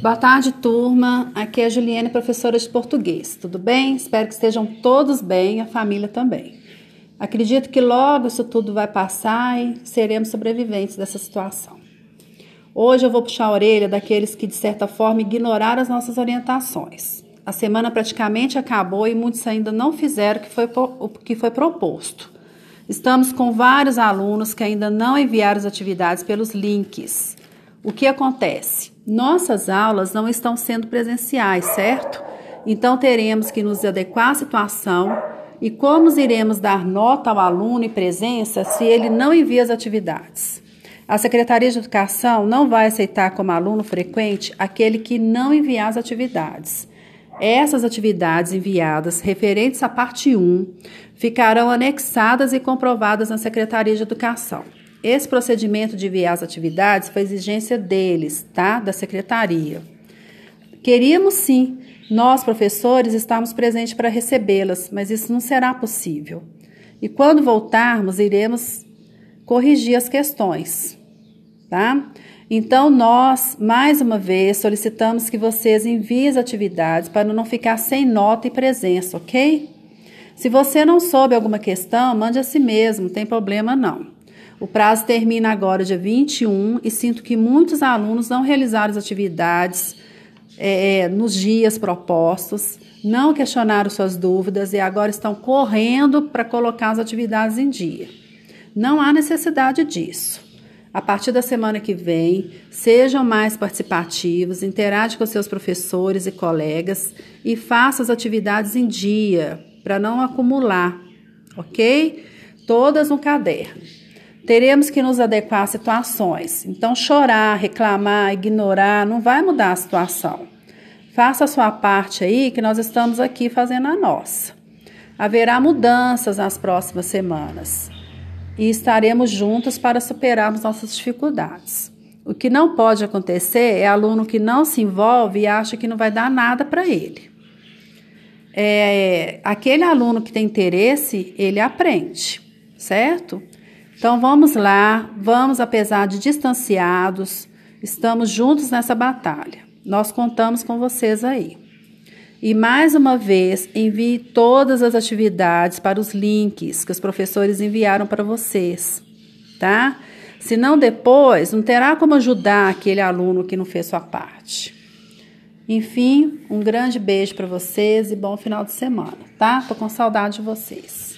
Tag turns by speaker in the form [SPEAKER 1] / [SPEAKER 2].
[SPEAKER 1] Boa tarde, turma. Aqui é a Juliane, professora de português. Tudo bem? Espero que estejam todos bem, a família também. Acredito que logo isso tudo vai passar e seremos sobreviventes dessa situação. Hoje eu vou puxar a orelha daqueles que, de certa forma, ignoraram as nossas orientações. A semana praticamente acabou e muitos ainda não fizeram o que foi, o que foi proposto. Estamos com vários alunos que ainda não enviaram as atividades pelos links. O que acontece? Nossas aulas não estão sendo presenciais, certo? Então teremos que nos adequar à situação e como iremos dar nota ao aluno e presença se ele não envia as atividades. A Secretaria de Educação não vai aceitar como aluno frequente aquele que não enviar as atividades. Essas atividades enviadas referentes à parte 1 ficarão anexadas e comprovadas na Secretaria de Educação. Esse procedimento de enviar as atividades foi exigência deles, tá? Da secretaria. Queríamos sim, nós professores estamos presentes para recebê-las, mas isso não será possível. E quando voltarmos, iremos corrigir as questões, tá? Então, nós, mais uma vez, solicitamos que vocês enviem as atividades para não ficar sem nota e presença, ok? Se você não soube alguma questão, mande a si mesmo, não tem problema não. O prazo termina agora, dia 21, e sinto que muitos alunos não realizaram as atividades é, nos dias propostos, não questionaram suas dúvidas e agora estão correndo para colocar as atividades em dia. Não há necessidade disso. A partir da semana que vem, sejam mais participativos, interage com seus professores e colegas e faça as atividades em dia, para não acumular, ok? Todas no caderno teremos que nos adequar às situações. Então, chorar, reclamar, ignorar não vai mudar a situação. Faça a sua parte aí, que nós estamos aqui fazendo a nossa. Haverá mudanças nas próximas semanas e estaremos juntos para superarmos nossas dificuldades. O que não pode acontecer é aluno que não se envolve e acha que não vai dar nada para ele. É, aquele aluno que tem interesse, ele aprende, certo? Então vamos lá, vamos apesar de distanciados, estamos juntos nessa batalha. Nós contamos com vocês aí. E mais uma vez, envie todas as atividades para os links que os professores enviaram para vocês, tá? Senão depois não terá como ajudar aquele aluno que não fez sua parte. Enfim, um grande beijo para vocês e bom final de semana, tá? Tô com saudade de vocês.